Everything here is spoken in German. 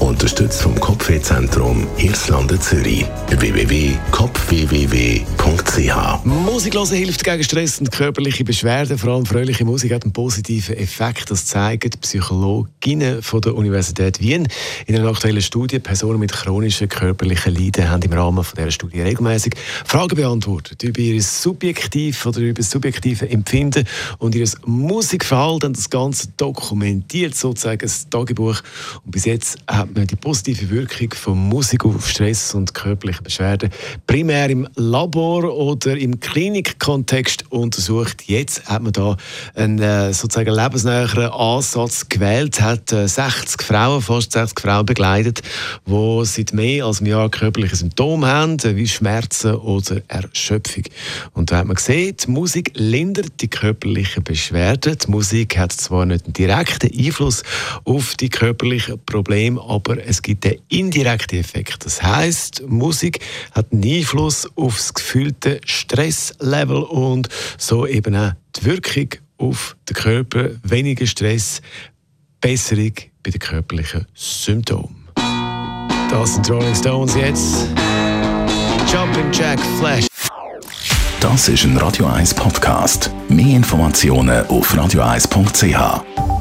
Unterstützt vom Kopfwehzentrum Irlande Zürich. www.kopfwww.ch Musik hören hilft gegen Stress und körperliche Beschwerden. Vor allem fröhliche Musik hat einen positiven Effekt. Das zeigen Psychologinnen von der Universität Wien. In einer aktuellen Studie Personen mit chronischen körperlichen Leiden haben im Rahmen von dieser Studie regelmäßig Fragen beantwortet über ihr subjektiv oder über subjektive Empfinden und ihr Musikverhalten. Das Ganze dokumentiert sozusagen das Tagebuch. Und bis jetzt hat hat man die positive Wirkung von Musik auf Stress und körperliche Beschwerden primär im Labor oder im Klinikkontext untersucht. Jetzt hat man da einen äh, sozusagen lebensnäheren Ansatz gewählt, hat 60 äh, Frauen, fast 60 Frauen begleitet, die seit mehr als einem Jahr körperliche Symptome haben, äh, wie Schmerzen oder Erschöpfung. Und da hat man gesehen, die Musik lindert die körperlichen Beschwerden. Die Musik hat zwar nicht einen direkten Einfluss auf die körperlichen Probleme, aber es gibt einen indirekten Effekt. Das heißt, Musik hat einen Einfluss auf das gefühlte Stresslevel und so eben auch die Wirkung auf den Körper. Weniger Stress, Besserung bei den körperlichen Symptomen. Das sind Rolling Stones jetzt. Jumping Jack Flash. Das ist ein Radio 1 Podcast. Mehr Informationen auf radio1.ch.